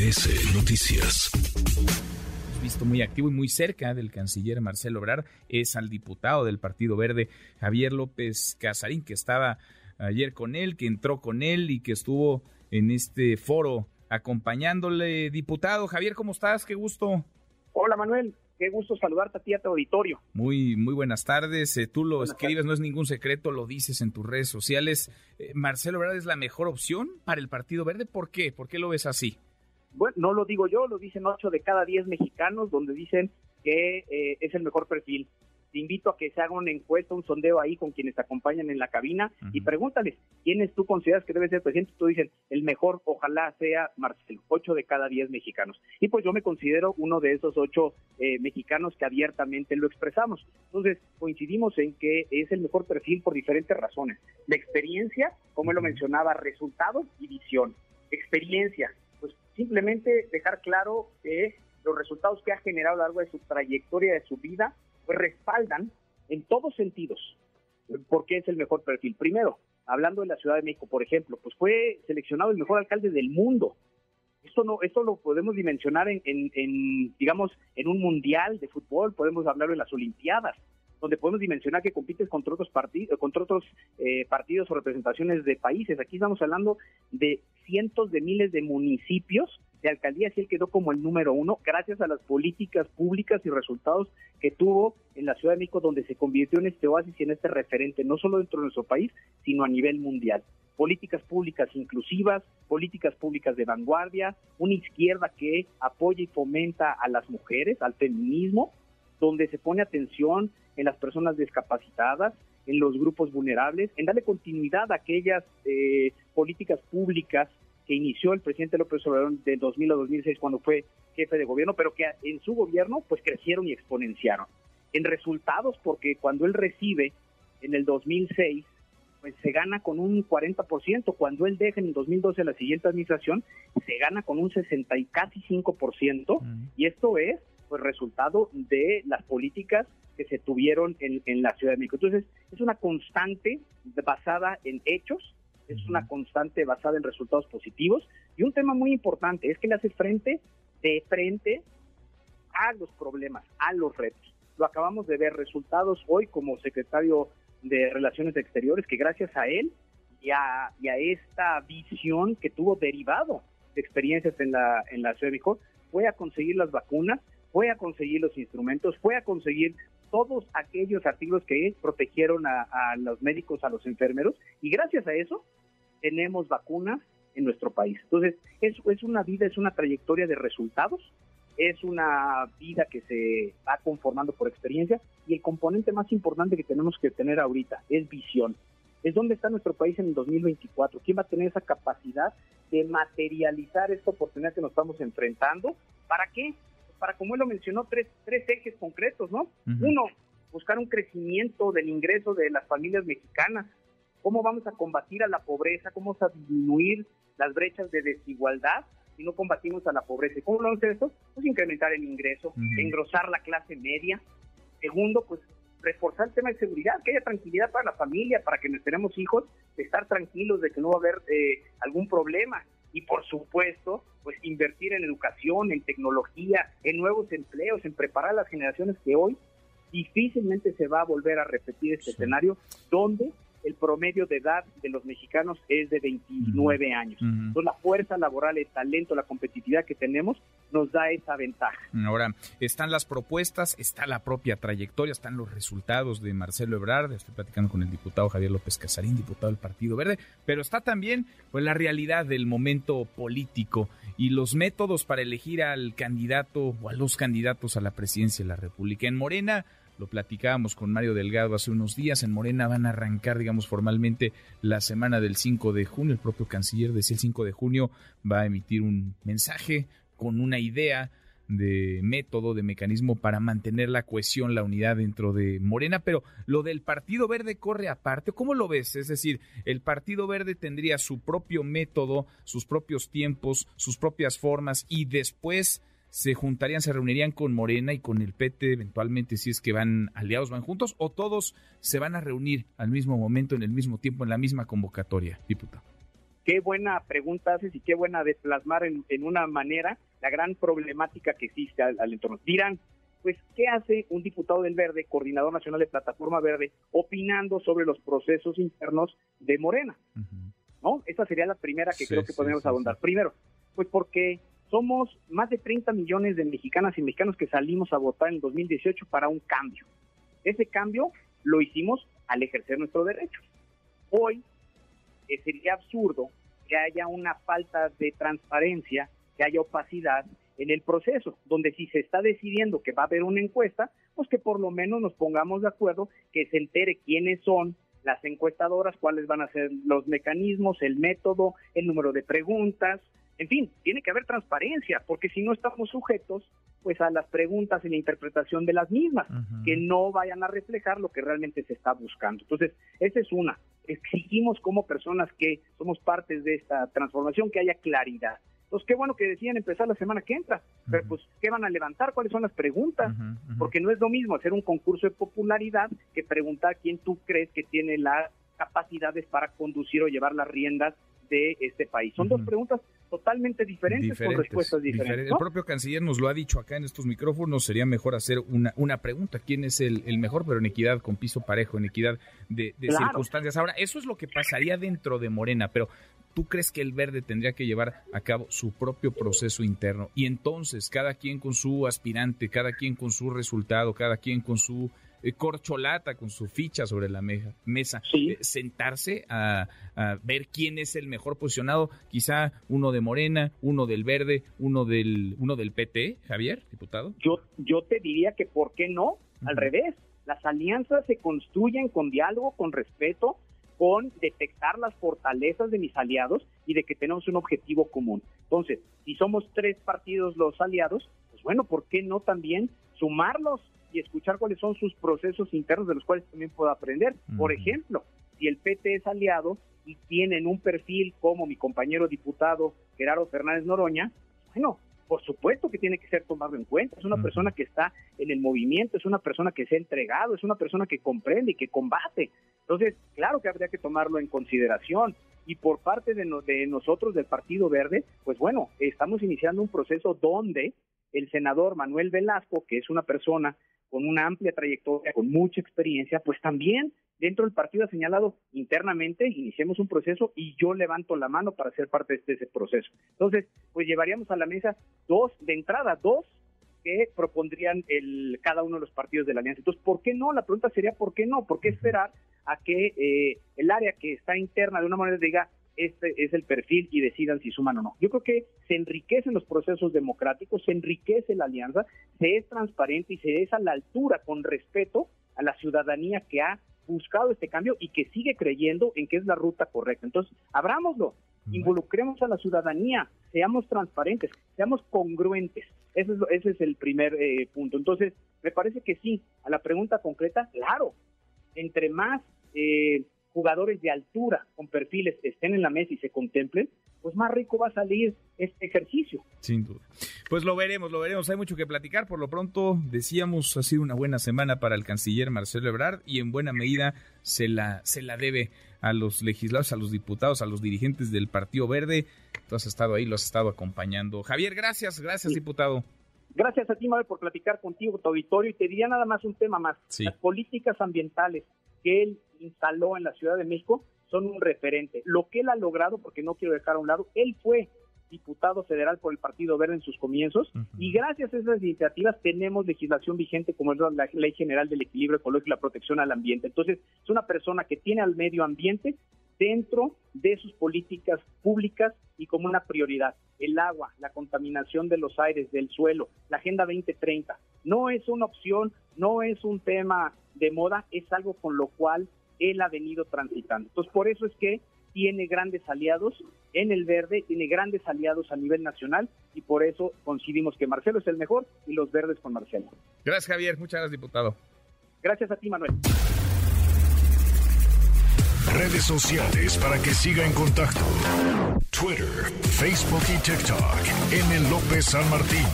MBS Noticias. Hemos visto muy activo y muy cerca del canciller Marcelo Obrar es al diputado del Partido Verde, Javier López Casarín, que estaba ayer con él, que entró con él y que estuvo en este foro acompañándole. Diputado Javier, ¿cómo estás? Qué gusto. Hola Manuel, qué gusto saludarte a ti a tu auditorio. Muy, muy buenas tardes. Eh, tú lo escribes, no es ningún secreto, lo dices en tus redes sociales. Eh, Marcelo Ebrard es la mejor opción para el Partido Verde. ¿Por qué? ¿Por qué lo ves así? Bueno, no lo digo yo, lo dicen ocho de cada diez mexicanos, donde dicen que eh, es el mejor perfil te invito a que se haga una encuesta, un sondeo ahí con quienes te acompañan en la cabina y pregúntales quiénes tú consideras que debe ser presidente. Tú dicen, el mejor ojalá sea Marcelo, ocho de cada diez mexicanos. Y pues yo me considero uno de esos ocho eh, mexicanos que abiertamente lo expresamos. Entonces coincidimos en que es el mejor perfil por diferentes razones. La experiencia, como él lo mencionaba, resultados y visión. Experiencia, simplemente dejar claro que los resultados que ha generado a lo largo de su trayectoria, de su vida, pues respaldan en todos sentidos porque es el mejor perfil. Primero, hablando de la Ciudad de México, por ejemplo, pues fue seleccionado el mejor alcalde del mundo. Esto no, esto lo podemos dimensionar en, en, digamos, en un mundial de fútbol, podemos hablarlo en las Olimpiadas, donde podemos dimensionar que compites contra otros partidos, contra otros eh, partidos o representaciones de países. Aquí estamos hablando de cientos de miles de municipios de alcaldías y él quedó como el número uno gracias a las políticas públicas y resultados que tuvo en la Ciudad de México, donde se convirtió en este oasis y en este referente, no solo dentro de nuestro país, sino a nivel mundial. Políticas públicas inclusivas, políticas públicas de vanguardia, una izquierda que apoya y fomenta a las mujeres, al feminismo, donde se pone atención en las personas discapacitadas, en los grupos vulnerables, en darle continuidad a aquellas eh, políticas públicas que inició el presidente López Obrador de 2000 a 2006 cuando fue jefe de gobierno, pero que en su gobierno pues crecieron y exponenciaron. En resultados, porque cuando él recibe en el 2006, pues se gana con un 40%, cuando él deja en el 2012 la siguiente administración, se gana con un 60 y casi 5%, y esto es pues resultado de las políticas que se tuvieron en, en la Ciudad de México. Entonces, es una constante basada en hechos, es una constante basada en resultados positivos. Y un tema muy importante es que le hace frente, de frente, a los problemas, a los retos. Lo acabamos de ver, resultados hoy como secretario de Relaciones Exteriores, que gracias a él y a, esta visión que tuvo derivado de experiencias en la, en la Ciudad de México, fue a conseguir las vacunas, fue a conseguir los instrumentos, fue a conseguir todos aquellos artículos que protegieron a, los médicos, a los enfermeros, y gracias a eso tenemos vacunas en nuestro país. Entonces, es, es una vida, es una trayectoria de resultados, es una vida que se va conformando por experiencia y el componente más importante que tenemos que tener ahorita es visión. Es dónde está nuestro país en el 2024. ¿Quién va a tener esa capacidad de materializar esta oportunidad que nos estamos enfrentando? ¿Para qué? Para, como él lo mencionó, tres, tres ejes concretos, ¿no? Uno, buscar un crecimiento del ingreso de las familias mexicanas ¿Cómo vamos a combatir a la pobreza? ¿Cómo vamos a disminuir las brechas de desigualdad si no combatimos a la pobreza? ¿Y cómo lo vamos a hacer esto? Pues incrementar el ingreso, engrosar la clase media. Segundo, pues reforzar el tema de seguridad, que haya tranquilidad para la familia, para que nos tenemos hijos, de estar tranquilos de que no va a haber eh, algún problema. Y por supuesto, pues invertir en educación, en tecnología, en nuevos empleos, en preparar a las generaciones que hoy difícilmente se va a volver a repetir este escenario donde el promedio de edad de los mexicanos es de 29 años. Entonces la fuerza laboral, el talento, la competitividad que tenemos nos da esa ventaja. Ahora, están las propuestas, está la propia trayectoria, están los resultados de Marcelo Ebrard, estoy platicando con el diputado Javier López Casarín, diputado del Partido Verde, pero está también pues, la realidad del momento político y los métodos para elegir al candidato o a los candidatos a la presidencia de la República. En Morena, lo platicábamos con Mario Delgado hace unos días. En Morena van a arrancar, digamos, formalmente la semana del 5 de junio. El propio canciller decía el 5 de junio va a emitir un mensaje con una idea de método, de mecanismo para mantener la cohesión, la unidad dentro de Morena, pero lo del Partido Verde corre aparte. ¿Cómo lo ves? Es decir, el Partido Verde tendría su propio método, sus propios tiempos, sus propias formas y después se juntarían, se reunirían con Morena y con el PT eventualmente si es que van aliados, van juntos, o todos se van a reunir al mismo momento, en el mismo tiempo, en la misma convocatoria, diputado? qué buena pregunta haces y qué buena de plasmar en, una manera la gran problemática que existe al, entorno. Dirán, pues, ¿qué hace un diputado del Verde, coordinador nacional de Plataforma Verde, opinando sobre los procesos internos de Morena? ¿No? Esa sería la primera que creo que podemos abundar. Primero, pues porque somos más de 30 millones de mexicanas y mexicanos que salimos a votar en el 2018 para un cambio. Ese cambio lo hicimos al ejercer nuestros derechos. Hoy sería absurdo que haya una falta de transparencia, que haya opacidad en el proceso, donde si se está decidiendo que va a haber una encuesta, pues que por lo menos nos pongamos de acuerdo, que se entere quiénes son las encuestadoras, cuáles van a ser los mecanismos, el método, el número de preguntas, en fin, tiene que haber transparencia, porque si no estamos sujetos pues a las preguntas y la interpretación de las mismas, que no vayan a reflejar lo que realmente se está buscando. Entonces, esa es una. Exigimos como personas que somos partes de esta transformación que haya claridad. Entonces, qué bueno que decían empezar la semana que entra, pero pues, ¿qué van a levantar? ¿Cuáles son las preguntas? Porque no es lo mismo hacer un concurso de popularidad que preguntar quién tú crees que tiene las capacidades para conducir o llevar las riendas de este país. Son dos preguntas totalmente diferentes, con respuestas diferentes. El propio canciller nos lo ha dicho acá en estos micrófonos, sería mejor hacer una, una pregunta, ¿quién es el, mejor? Pero en equidad, con piso parejo, en equidad de, circunstancias. Ahora, eso es lo que pasaría dentro de Morena, pero ¿tú crees que el verde tendría que llevar a cabo su propio proceso interno? Y entonces, cada quien con su aspirante, cada quien con su resultado, cada quien con su corcholata con su ficha sobre la mesa, eh, sentarse a, ver quién es el mejor posicionado, quizá uno de Morena, uno del Verde, uno del uno del PT, Javier, diputado. Yo yo te diría que por qué no, al revés, las alianzas se construyen con diálogo, con respeto, con detectar las fortalezas de mis aliados y de que tenemos un objetivo común. Entonces, si somos tres partidos los aliados, pues bueno, ¿por qué no también sumarlos y escuchar cuáles son sus procesos internos de los cuales también puedo aprender. Por ejemplo, si el PT es aliado y tienen un perfil como mi compañero diputado Gerardo Fernández Noroña, bueno, por supuesto que tiene que ser tomado en cuenta. Es una persona que está en el movimiento, es una persona que se ha entregado, es una persona que comprende y que combate. Entonces, claro que habría que tomarlo en consideración. Y por parte de, de nosotros del Partido Verde, pues bueno, estamos iniciando un proceso donde el senador Manuel Velasco, que es una persona con una amplia trayectoria, con mucha experiencia, pues también dentro del partido ha señalado internamente, iniciemos un proceso y yo levanto la mano para ser parte de ese proceso. Entonces, pues llevaríamos a la mesa dos, de entrada, dos que propondrían el, cada uno de los partidos de la alianza. Entonces, ¿por qué no? La pregunta sería, ¿por qué no? ¿Por qué esperar a que eh, el área que está interna de una manera diga, este es el perfil y decidan si suman o no. Yo creo que se enriquecen los procesos democráticos, se enriquece la alianza, se es transparente y se es a la altura con respeto a la ciudadanía que ha buscado este cambio y que sigue creyendo en que es la ruta correcta. Entonces, abrámoslo, involucremos a la ciudadanía, seamos transparentes, seamos congruentes. Ese es, ese es el primer eh, punto. Entonces, me parece que sí, a la pregunta concreta, claro, entre más eh, jugadores de altura con perfiles estén en la mesa y se contemplen, pues más rico va a salir este ejercicio. Sin duda. Pues lo veremos, lo veremos. Hay mucho que platicar. Por lo pronto, decíamos, ha sido una buena semana para el canciller Marcelo Ebrard y en buena medida se la, se la debe a los legisladores, a los diputados, a los dirigentes del Partido Verde. Tú has estado ahí, lo has estado acompañando. Javier, gracias, gracias, diputado. Gracias a ti, Mabel, por platicar contigo, tu auditorio. Y te diría nada más un tema más. Las políticas ambientales que él instaló en la Ciudad de México son un referente. Lo que él ha logrado, porque no quiero dejar a un lado, él fue diputado federal por el Partido Verde en sus comienzos y gracias a esas iniciativas tenemos legislación vigente como es la Ley General del Equilibrio Ecológico y la Protección al Ambiente. Entonces, es una persona que tiene al medio ambiente dentro de sus políticas públicas y como una prioridad. El agua, la contaminación de los aires, del suelo, la Agenda 2030. No es una opción, no es un tema de moda, es algo con lo cual él ha venido transitando. Entonces, por eso es que tiene grandes aliados en el verde, tiene grandes aliados a nivel nacional y por eso coincidimos que Marcelo es el mejor y los verdes con Marcelo. Gracias, Javier. Muchas gracias, diputado. Gracias a ti, Manuel. Redes sociales para que siga en contacto: Twitter, Facebook y TikTok. M. López San Martín.